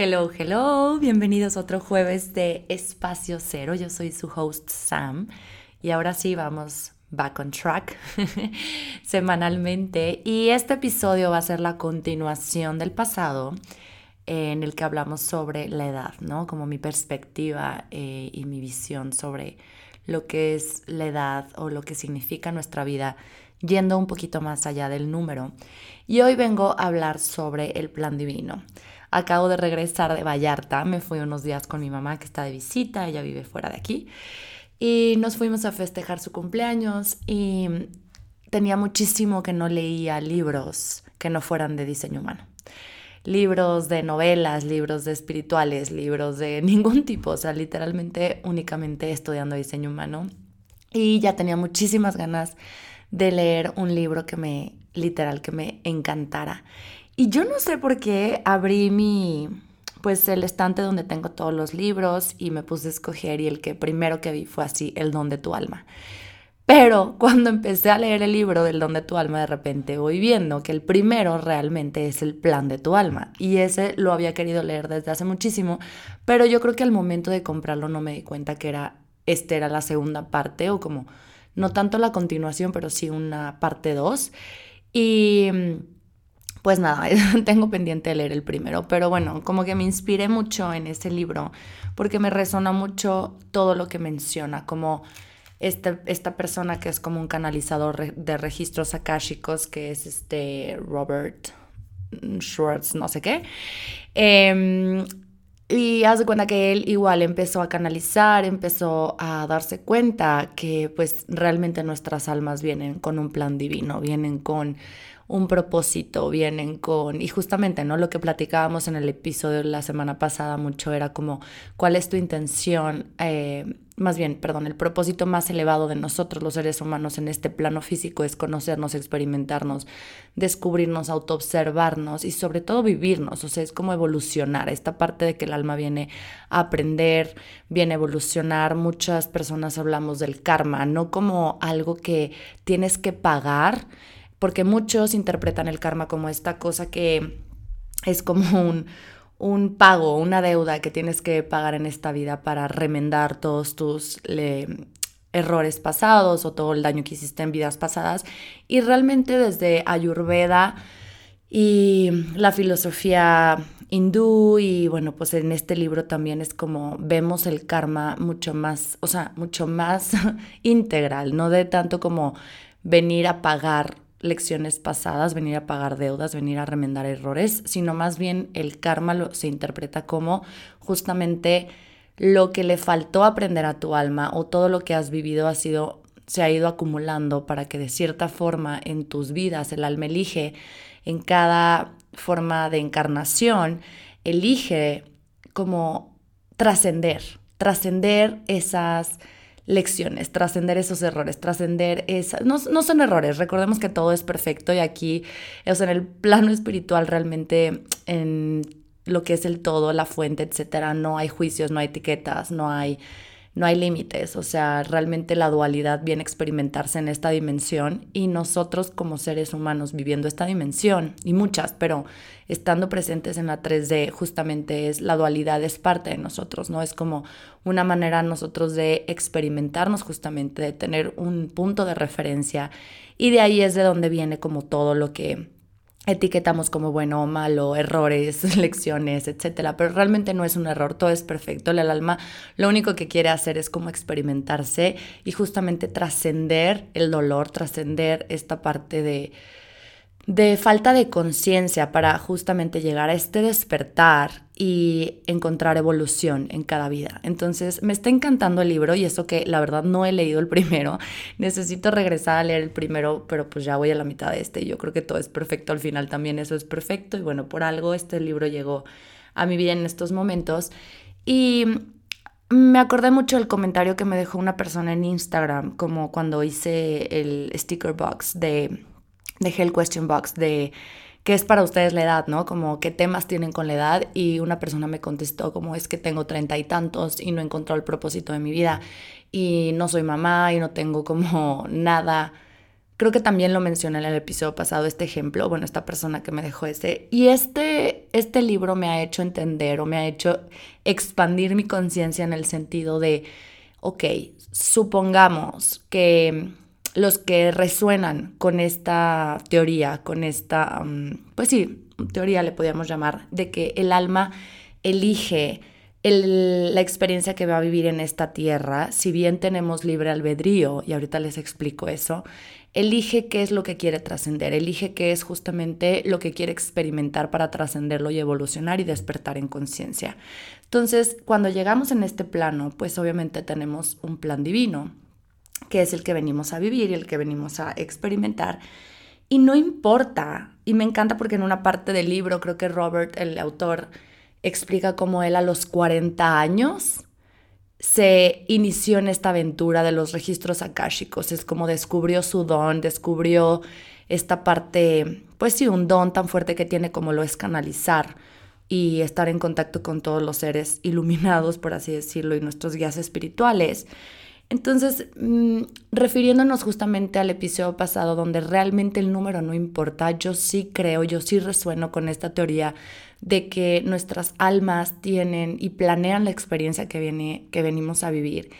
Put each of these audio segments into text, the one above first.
Hello, hello, bienvenidos a otro jueves de Espacio Cero. Yo soy su host Sam y ahora sí vamos back on track semanalmente y este episodio va a ser la continuación del pasado en el que hablamos sobre la edad, ¿no? Como mi perspectiva eh, y mi visión sobre lo que es la edad o lo que significa nuestra vida yendo un poquito más allá del número. Y hoy vengo a hablar sobre el plan divino. Acabo de regresar de Vallarta, me fui unos días con mi mamá que está de visita, ella vive fuera de aquí, y nos fuimos a festejar su cumpleaños y tenía muchísimo que no leía libros que no fueran de diseño humano. Libros de novelas, libros de espirituales, libros de ningún tipo, o sea, literalmente únicamente estudiando diseño humano. Y ya tenía muchísimas ganas de leer un libro que me, literal, que me encantara. Y yo no sé por qué abrí mi, pues el estante donde tengo todos los libros y me puse a escoger y el que primero que vi fue así, El don de tu alma. Pero cuando empecé a leer el libro del don de tu alma, de repente voy viendo que el primero realmente es el plan de tu alma. Y ese lo había querido leer desde hace muchísimo, pero yo creo que al momento de comprarlo no me di cuenta que era, este era la segunda parte o como, no tanto la continuación, pero sí una parte 2. Y pues nada, tengo pendiente de leer el primero, pero bueno, como que me inspiré mucho en ese libro porque me resona mucho todo lo que menciona, como este, esta persona que es como un canalizador de registros akáshicos, que es este Robert Schwartz, no sé qué. Em, y haz de cuenta que él igual empezó a canalizar, empezó a darse cuenta que pues realmente nuestras almas vienen con un plan divino, vienen con un propósito, vienen con, y justamente, ¿no? Lo que platicábamos en el episodio la semana pasada mucho era como, ¿cuál es tu intención? Eh, más bien, perdón, el propósito más elevado de nosotros los seres humanos en este plano físico es conocernos, experimentarnos, descubrirnos, autoobservarnos y sobre todo vivirnos, o sea, es como evolucionar, esta parte de que el alma viene a aprender, viene a evolucionar, muchas personas hablamos del karma, no como algo que tienes que pagar, porque muchos interpretan el karma como esta cosa que es como un, un pago, una deuda que tienes que pagar en esta vida para remendar todos tus errores pasados o todo el daño que hiciste en vidas pasadas. Y realmente desde Ayurveda y la filosofía hindú y bueno, pues en este libro también es como vemos el karma mucho más, o sea, mucho más integral, no de tanto como venir a pagar lecciones pasadas, venir a pagar deudas, venir a remendar errores, sino más bien el karma lo, se interpreta como justamente lo que le faltó aprender a tu alma o todo lo que has vivido ha sido se ha ido acumulando para que de cierta forma en tus vidas el alma elige en cada forma de encarnación elige como trascender, trascender esas lecciones, trascender esos errores, trascender esas... No, no, son errores, recordemos que todo es perfecto y aquí, o sea, en el plano espiritual realmente, en lo que es el todo, la fuente, etcétera, no hay juicios, no hay etiquetas, no hay no hay límites, o sea, realmente la dualidad viene a experimentarse en esta dimensión y nosotros como seres humanos viviendo esta dimensión, y muchas, pero estando presentes en la 3D, justamente es la dualidad es parte de nosotros, ¿no? Es como una manera nosotros de experimentarnos justamente, de tener un punto de referencia y de ahí es de donde viene como todo lo que etiquetamos como bueno o malo, errores, lecciones, etcétera, pero realmente no es un error, todo es perfecto. El alma lo único que quiere hacer es como experimentarse y justamente trascender el dolor, trascender esta parte de de falta de conciencia para justamente llegar a este despertar y encontrar evolución en cada vida. Entonces, me está encantando el libro y eso que la verdad no he leído el primero. Necesito regresar a leer el primero, pero pues ya voy a la mitad de este. Yo creo que todo es perfecto al final también, eso es perfecto. Y bueno, por algo este libro llegó a mi vida en estos momentos. Y me acordé mucho del comentario que me dejó una persona en Instagram, como cuando hice el sticker box de dejé el question box de qué es para ustedes la edad, ¿no? Como qué temas tienen con la edad y una persona me contestó como es que tengo treinta y tantos y no encontró el propósito de mi vida y no soy mamá y no tengo como nada Creo que también lo mencioné en el episodio pasado, este ejemplo, bueno, esta persona que me dejó ese. Y este, este libro me ha hecho entender o me ha hecho expandir mi conciencia en el sentido de, ok, supongamos que los que resuenan con esta teoría, con esta, mm, pues sí, teoría le podríamos llamar, de que el alma elige la experiencia que va a vivir en esta tierra, si bien tenemos libre albedrío, y ahorita les explico eso, elige qué es lo que quiere trascender, elige qué es justamente lo que quiere experimentar para trascenderlo y evolucionar y despertar en conciencia. Entonces, cuando llegamos en este plano, pues obviamente tenemos un plan divino, que es el que venimos a vivir y el que venimos a experimentar. Y no importa, y me encanta porque en una parte del libro creo que Robert, el autor, explica cómo él a los 40 años se inició en esta aventura de los registros akáshicos. Es como descubrió su don, descubrió esta parte, pues sí, un don tan fuerte que tiene como lo es canalizar y estar en contacto con todos los seres iluminados, por así decirlo, y nuestros guías espirituales. Entonces, mm, refiriéndonos justamente al episodio pasado donde realmente el número no importa, yo sí creo, yo sí resueno con esta teoría de que nuestras almas tienen y planean la experiencia que, viene, que venimos a vivir.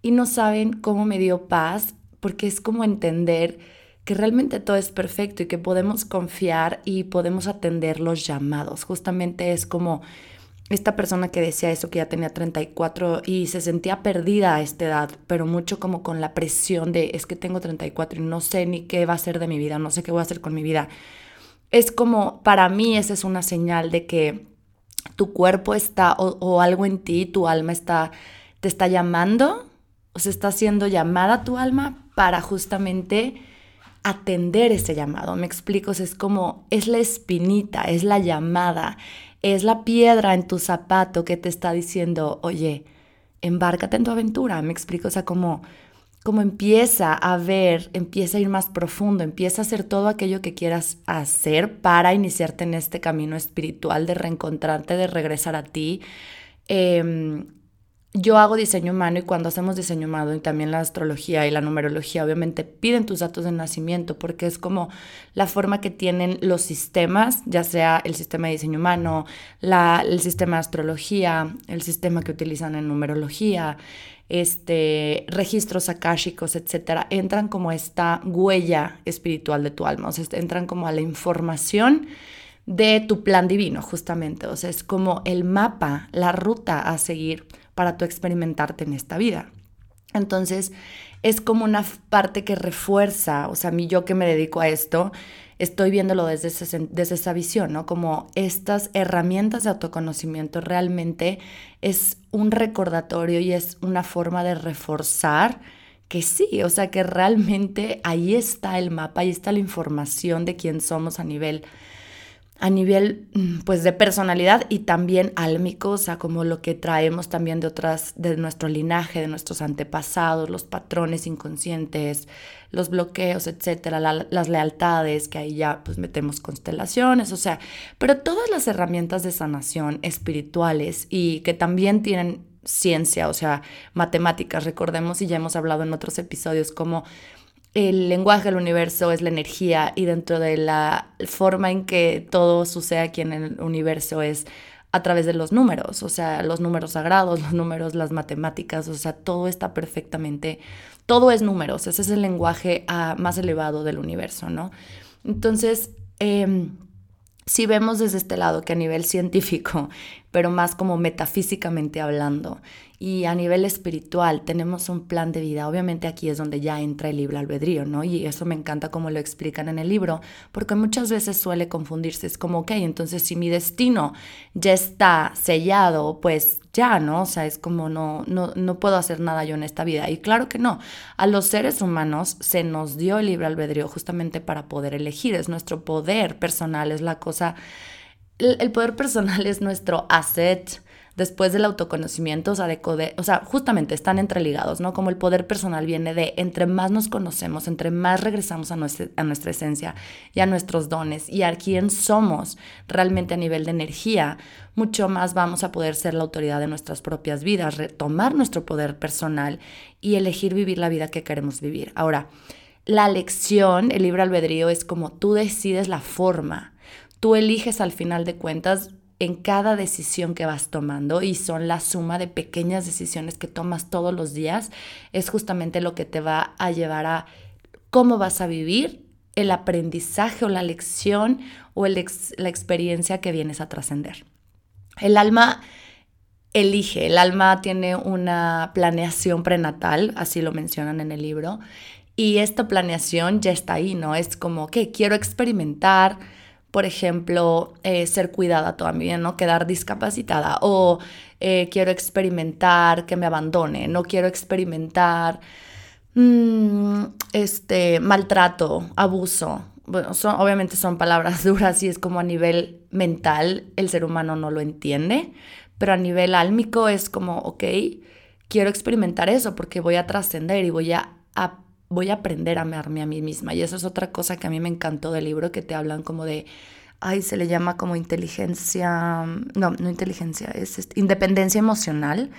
Y no saben cómo me dio paz, porque es como entender que realmente todo es perfecto y que podemos confiar y podemos atender los llamados. Justamente es como esta persona que decía eso, que ya tenía 34 y se sentía perdida a esta edad, pero mucho como con la presión de es que tengo 34 y no sé ni qué va a ser de mi vida, no sé qué voy a hacer con mi vida es como, para mí esa es una señal de que tu cuerpo está, o, algo en ti, tu alma está, te está llamando, o se está haciendo llamada tu alma para justamente atender ese llamado. Me explico, es como, es la espinita, es la llamada, es la piedra en tu zapato que te está diciendo, oye, embárcate en tu aventura. Me explico, o sea, como como empieza a ver, empieza a ir más profundo, empieza a hacer todo aquello que quieras hacer para iniciarte en este camino espiritual de reencontrarte, de regresar a ti. Em, yo hago diseño humano y cuando hacemos diseño humano y también la astrología y la numerología, obviamente piden tus datos de nacimiento porque es como la forma que tienen los sistemas, ya sea el sistema de diseño humano, la, el sistema de astrología, el sistema que utilizan en numerología, este, registros akáshicos, etcétera, entran como esta huella espiritual de tu alma, o sea, entran como a la información de tu plan divino, justamente, o sea, es como el mapa, la ruta a seguir para tu experimentarte en esta vida. Entonces, es como una parte que refuerza, o sea, a mí yo que me dedico a esto, estoy viéndolo desde, desde esa visión, ¿no? Como estas herramientas de autoconocimiento realmente es un recordatorio y es una forma de reforzar que sí, o sea, que realmente ahí está el mapa, ahí está la información de quién somos a nivel a nivel mm, pues de personalidad y también álmico, o sea, como lo que traemos también de otras, de nuestro linaje, de nuestros antepasados, los patrones inconscientes, los bloqueos, etcétera, las lealtades, que ahí ya pues metemos constelaciones, o sea, pero todas las herramientas de sanación espirituales y que también tienen ciencia, o sea, matemáticas, recordemos y ya hemos hablado en otros episodios como el lenguaje del universo es la energía y dentro de la forma en que todo sucede aquí en el universo es a través de los números, o sea, los números sagrados, los números, las matemáticas, o sea, todo está perfectamente, todo es números, ese es el lenguaje ah, más elevado del universo, ¿no? Entonces, em, si vemos desde este lado que a nivel científico, pero más como metafísicamente hablando, y a nivel espiritual tenemos un plan de vida. Obviamente aquí es donde ya entra el libre albedrío, ¿no? Y eso me encanta como lo explican en el libro, porque muchas veces suele confundirse. Es como, ok, entonces si mi destino ya está sellado, pues ya, ¿no? O sea, es como no, no, no puedo hacer nada yo en esta vida. Y claro que no. A los seres humanos se nos dio el libre albedrío justamente para poder elegir. Es nuestro poder personal, es la cosa... El poder personal es nuestro asset después del autoconocimiento, o sea, justamente están entreligados, ¿no? Como el poder personal viene de entre más nos conocemos, entre más regresamos a nuestra, a nuestra esencia y a nuestros dones y a quién somos realmente a nivel de energía, mucho más vamos a poder ser la autoridad de nuestras propias vidas, retomar nuestro poder personal y elegir vivir la vida que queremos vivir. Ahora, la lección, el libre albedrío, es como tú decides la forma. Tú eliges al final de cuentas en cada decisión que vas tomando y son la suma de pequeñas decisiones que tomas todos los días, es justamente lo que te va a llevar a cómo vas a vivir el aprendizaje o la lección o la experiencia que vienes a trascender. El alma elige, el alma tiene una planeación prenatal, así lo mencionan en el libro, y esta planeación ya está ahí, ¿no? Es como que quiero experimentar, por ejemplo, eh, ser cuidada toda mi vida, ¿no? Quedar discapacitada o eh, quiero experimentar que me abandone, no quiero experimentar mm, este, maltrato, abuso. Bueno, son, obviamente son palabras duras y es como a nivel mental el ser humano no lo entiende, pero a nivel álmico es como, ok, quiero experimentar eso porque voy a trascender y voy a, a voy a aprender a amarme a mí misma. Y eso es otra cosa que a mí me encantó del libro, que te hablan como de, ay, se le llama como inteligencia, no, no inteligencia, es independencia emocional.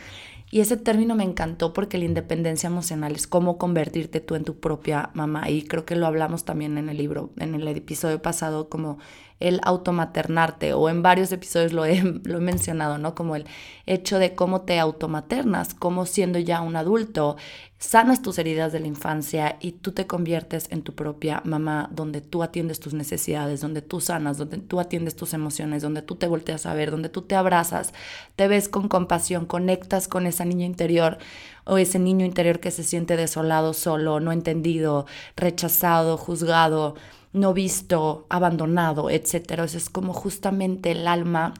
Y ese término me encantó porque la independencia emocional es cómo convertirte tú en tu propia mamá. Y creo que lo hablamos también en el libro, en el episodio pasado, como el automaternarte, o en varios episodios lo he, lo he mencionado, ¿no? Como el hecho de cómo te automaternas, cómo siendo ya un adulto, sanas tus heridas de la infancia y tú te conviertes en tu propia mamá, donde tú atiendes tus necesidades, donde tú sanas, donde tú atiendes tus emociones, donde tú te volteas a ver, donde tú te abrazas, te ves con compasión, conectas con esa niña interior o ese niño interior que se siente desolado, solo, no entendido, rechazado, juzgado, no visto, abandonado, etc. O es como justamente el alma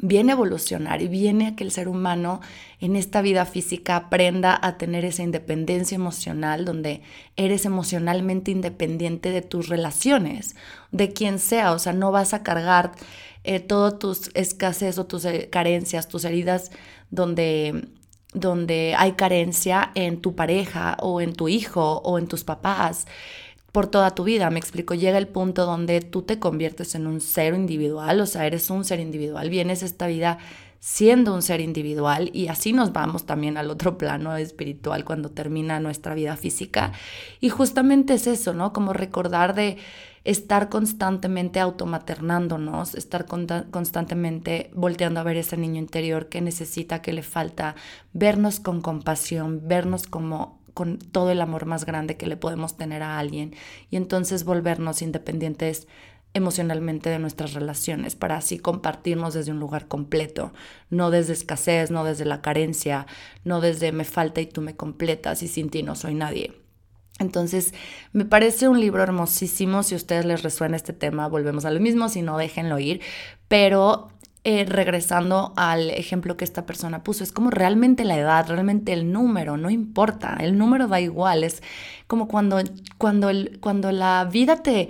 viene a evolucionar y viene a que el ser humano en esta vida física aprenda a tener esa independencia emocional donde eres emocionalmente independiente de tus relaciones, de quien sea, o sea, no vas a cargar eh, todas tus escasez o tus eh, carencias, tus heridas donde donde hay carencia en tu pareja o en tu hijo o en tus papás por toda tu vida. Me explico, llega el punto donde tú te conviertes en un ser individual, o sea, eres un ser individual, vienes esta vida siendo un ser individual y así nos vamos también al otro plano espiritual cuando termina nuestra vida física. Y justamente es eso, ¿no? Como recordar de estar constantemente automaternándonos, estar constantemente volteando a ver ese niño interior que necesita, que le falta, vernos con compasión, vernos como con todo el amor más grande que le podemos tener a alguien y entonces volvernos independientes emocionalmente de nuestras relaciones para así compartirnos desde un lugar completo, no desde escasez, no desde la carencia, no desde me falta y tú me completas y sin ti no soy nadie. Entonces, me parece un libro hermosísimo. Si a ustedes les resuena este tema, volvemos a lo mismo. Si no, déjenlo ir. Pero eh, regresando al ejemplo que esta persona puso, es como realmente la edad, realmente el número, no importa, el número da igual, es como cuando, cuando, el, cuando la vida te,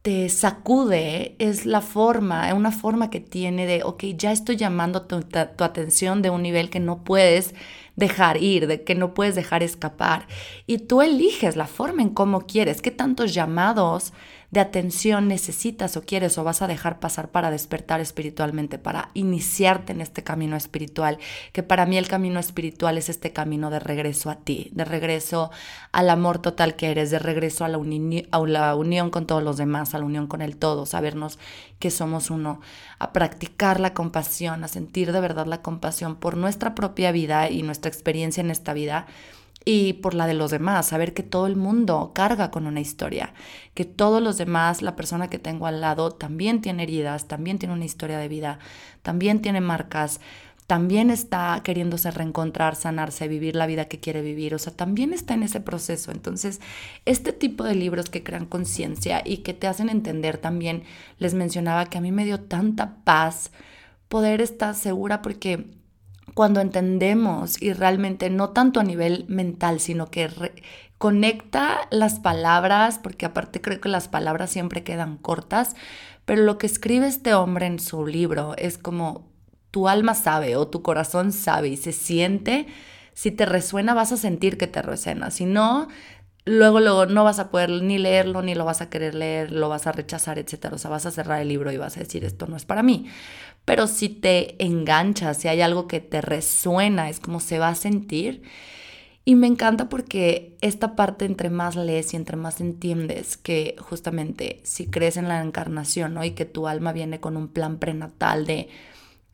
te sacude, es la forma, es una forma que tiene de, ok, ya estoy llamando tu, tu atención de un nivel que no puedes dejar ir, de que no puedes dejar escapar. Y tú eliges la forma en cómo quieres, qué tantos llamados de atención necesitas o quieres o vas a dejar pasar para despertar espiritualmente, para iniciarte en este camino espiritual, que para mí el camino espiritual es este camino de regreso a ti, de regreso al amor total que eres, de regreso a la, a la unión con todos los demás, a la unión con el todo, sabernos que somos uno, a practicar la compasión, a sentir de verdad la compasión por nuestra propia vida y nuestra experiencia en esta vida y por la de los demás, saber que todo el mundo carga con una historia, que todos los demás, la persona que tengo al lado, también tiene heridas, también tiene una historia de vida, también tiene marcas, también está queriéndose reencontrar, sanarse, vivir la vida que quiere vivir, o sea, también está en ese proceso. Entonces, este tipo de libros que crean conciencia y que te hacen entender también, les mencionaba que a mí me dio tanta paz poder estar segura porque cuando entendemos y realmente no tanto a nivel mental, sino que conecta las palabras, porque aparte creo que las palabras siempre quedan cortas, pero lo que escribe este hombre en su libro es como tu alma sabe o tu corazón sabe y se siente, si te resuena vas a sentir que te resuena, si no, luego, luego no vas a poder ni leerlo, ni lo vas a querer leer, lo vas a rechazar, etc. O sea, vas a cerrar el libro y vas a decir, esto no es para mí. Pero si te enganchas, si hay algo que te resuena, es como se va a sentir. Y me encanta porque esta parte entre más lees y entre más entiendes que justamente si crees en la encarnación ¿no? y que tu alma viene con un plan prenatal de,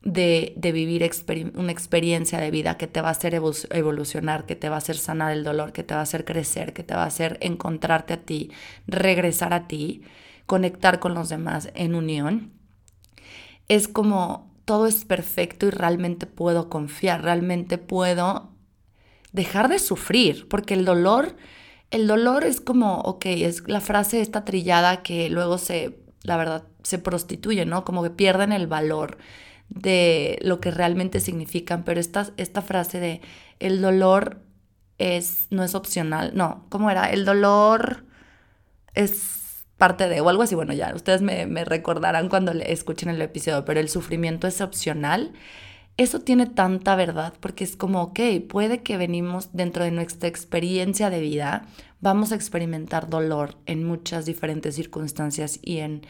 de, de vivir una experiencia de vida que te va a hacer evolucionar, que te va a hacer sanar el dolor, que te va a hacer crecer, que te va a hacer encontrarte a ti, regresar a ti, conectar con los demás en unión, es como todo es perfecto y realmente puedo confiar, realmente puedo dejar de sufrir, porque el dolor, el dolor es como, ok, es la frase esta trillada que luego se, la verdad, se prostituye, ¿no? Como que pierden el valor de lo que realmente significan, pero esta, esta frase de el dolor es, no es opcional, no, ¿cómo era? El dolor es parte de, o algo así, bueno, ya, ustedes me, me recordarán cuando escuchen el episodio, pero el sufrimiento es opcional eso tiene tanta verdad porque es como, ok, puede que venimos dentro de nuestra experiencia de vida, vamos a experimentar dolor en muchas diferentes circunstancias y en,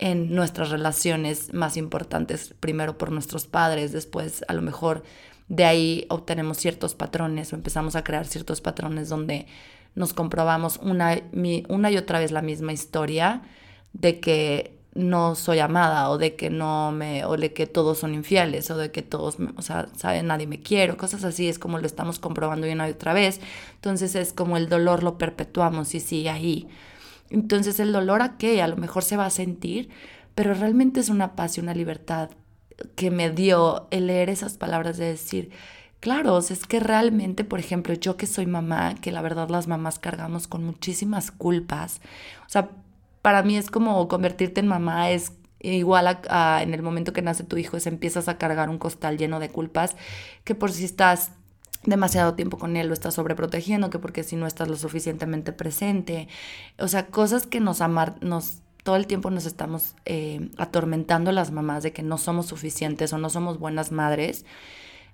en nuestras relaciones más importantes, primero por nuestros padres, después a lo mejor de ahí obtenemos ciertos patrones o empezamos a crear ciertos patrones donde nos comprobamos una, una y otra vez la misma historia de que no soy amada o de que no me o de que todos son infieles o de que todos, o sea, saben, nadie me quiere, cosas así, es como lo estamos comprobando una y otra vez. Entonces es como el dolor lo perpetuamos y sigue ahí. Entonces el dolor a qué, a lo mejor se va a sentir, pero realmente es una paz y una libertad que me dio el leer esas palabras de decir, claro, es que realmente, por ejemplo, yo que soy mamá, que la verdad las mamás cargamos con muchísimas culpas, o sea, para mí es como convertirte en mamá, es igual a, en el momento que nace tu hijo, es empiezas a cargar un costal lleno de culpas, que por si estás demasiado tiempo con él lo estás sobreprotegiendo, que porque si no estás lo suficientemente presente, o sea, cosas que nos amar, nos todo el tiempo nos estamos eh, atormentando las mamás de que no somos suficientes o no somos buenas madres,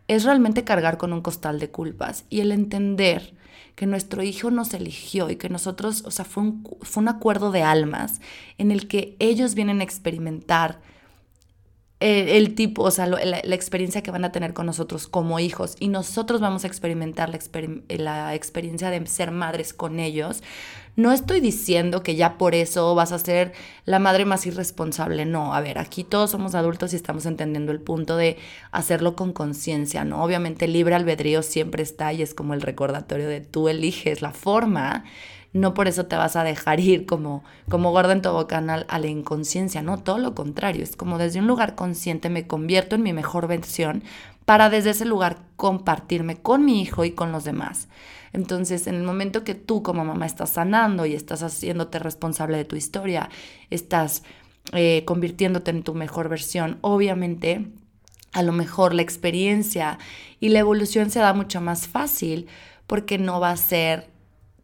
es realmente cargar con un costal de culpas y el entender que nuestro hijo nos eligió y que nosotros, o sea, fue un, fue un acuerdo de almas en el que ellos vienen a experimentar el, tipo, o sea, la, experiencia que van a tener con nosotros como hijos. Y nosotros vamos a experimentar la, la experiencia de ser madres con ellos, no estoy diciendo que ya por eso vas a ser la madre más irresponsable, no, a ver, aquí todos somos adultos y estamos entendiendo el punto de hacerlo con conciencia, ¿no? Obviamente libre albedrío siempre está y es como el recordatorio de tú eliges la forma, no por eso te vas a dejar ir como, como gorda en canal a la inconsciencia, no, todo lo contrario, es como desde un lugar consciente me convierto en mi mejor versión para desde ese lugar compartirme con mi hijo y con los demás. Entonces, en el momento que tú como mamá estás sanando y estás haciéndote responsable de tu historia, estás eh, convirtiéndote en tu mejor versión, obviamente a lo mejor la experiencia y la evolución se da mucho más fácil porque no va a ser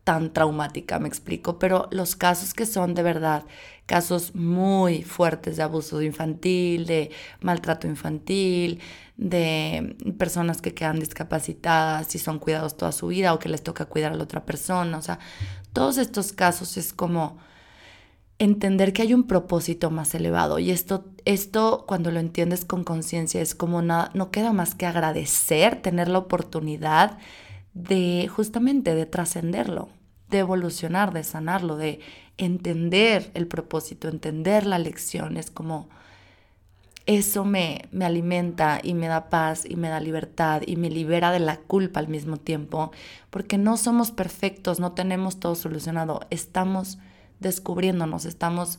tan traumática, me explico, pero los casos que son de verdad casos muy fuertes de abuso infantil, de maltrato infantil, de personas que quedan discapacitadas y son cuidados toda su vida o que les toca cuidar a la otra persona, o sea, todos estos casos es como entender que hay un propósito más elevado y esto, esto cuando lo entiendes con conciencia es como nada, no queda más que agradecer, tener la oportunidad de justamente de trascenderlo, de evolucionar, de sanarlo, de entender el propósito, entender la lección. Es como eso me, me alimenta y me da paz y me da libertad y me libera de la culpa al mismo tiempo, porque no somos perfectos, no tenemos todo solucionado, estamos descubriéndonos, estamos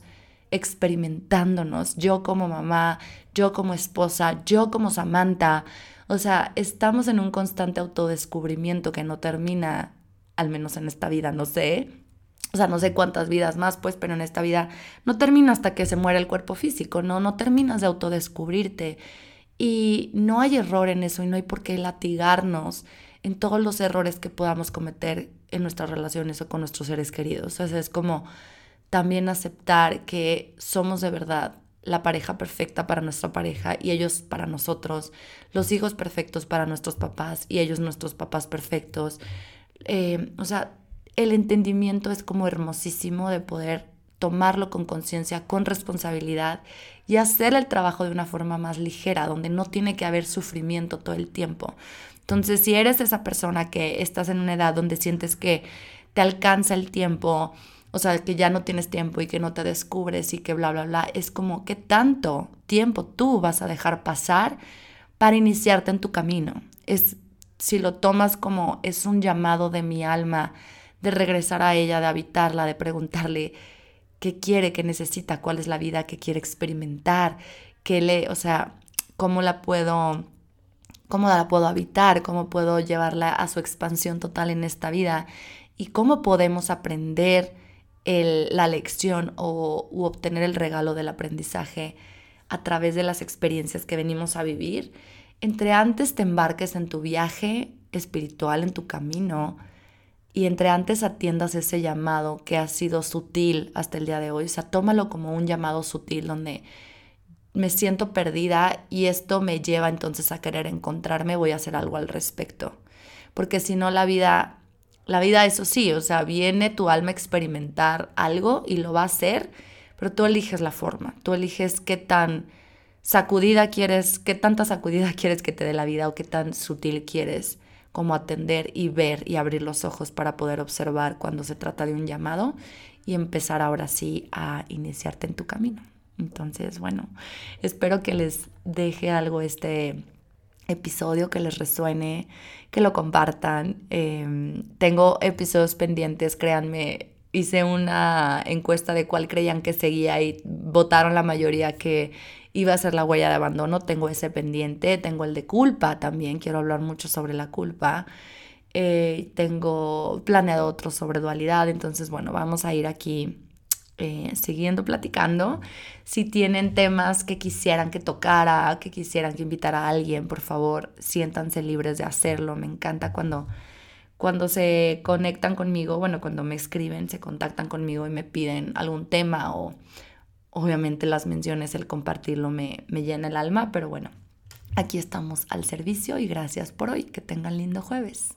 experimentándonos, yo como mamá, yo como esposa, yo como Samantha, o sea, estamos en un constante autodescubrimiento que no termina, al menos en esta vida, no sé. O sea, no sé cuántas vidas más, pues, pero en esta vida no termina hasta que se muera el cuerpo físico, ¿no? No terminas de autodescubrirte. Y no hay error en eso y no hay por qué latigarnos en todos los errores que podamos cometer en nuestras relaciones o con nuestros seres queridos. O sea, es como también aceptar que somos de verdad la pareja perfecta para nuestra pareja y ellos para nosotros, los hijos perfectos para nuestros papás y ellos nuestros papás perfectos. Eh, o sea, el entendimiento es como hermosísimo de poder tomarlo con conciencia, con responsabilidad y hacer el trabajo de una forma más ligera, donde no tiene que haber sufrimiento todo el tiempo. Entonces, si eres esa persona que estás en una edad donde sientes que te alcanza el tiempo, o sea, que ya no tienes tiempo y que no te descubres y que bla, bla, bla, es como qué tanto tiempo tú vas a dejar pasar para iniciarte en tu camino. Es si lo tomas como es un llamado de mi alma de regresar a ella, de habitarla, de preguntarle qué quiere, qué necesita, cuál es la vida que quiere experimentar, qué le, o sea, cómo la puedo cómo la puedo habitar, cómo puedo llevarla a su expansión total en esta vida y cómo podemos aprender la lección o u obtener el regalo del aprendizaje a través de las experiencias que venimos a vivir. Entre antes te embarques en tu viaje espiritual, en tu camino, y entre antes atiendas ese llamado que ha sido sutil hasta el día de hoy, o sea, tómalo como un llamado sutil donde me siento perdida y esto me lleva entonces a querer encontrarme, voy a hacer algo al respecto. Porque si no, la vida, la vida, eso sí, o sea, viene tu alma a experimentar algo y lo va a hacer, pero tú eliges la forma, tú eliges qué tan sacudida quieres, qué tanta sacudida quieres que te dé la vida o qué tan sutil quieres como atender y ver y abrir los ojos para poder observar cuando se trata de un llamado y empezar ahora sí a iniciarte en tu camino. Entonces, bueno, espero que les deje algo este episodio, que les resuene, que lo compartan. Em, tengo episodios pendientes, créanme, hice una encuesta de cuál creían que seguía y votaron la mayoría que iba a ser la huella de abandono. Tengo ese pendiente, tengo el de culpa también, quiero hablar mucho sobre la culpa. Eh, tengo planeado otro sobre dualidad, entonces bueno, vamos a ir aquí eh, siguiendo platicando. Si tienen temas que quisieran que tocara, que quisieran que invitara a alguien, por favor, siéntanse libres de hacerlo. Me encanta cuando, cuando se conectan conmigo, bueno, cuando me escriben, se contactan conmigo y me piden algún tema o obviamente las menciones, el compartirlo me, me llena el alma, pero bueno, aquí estamos al servicio y gracias por hoy. Que tengan lindo jueves.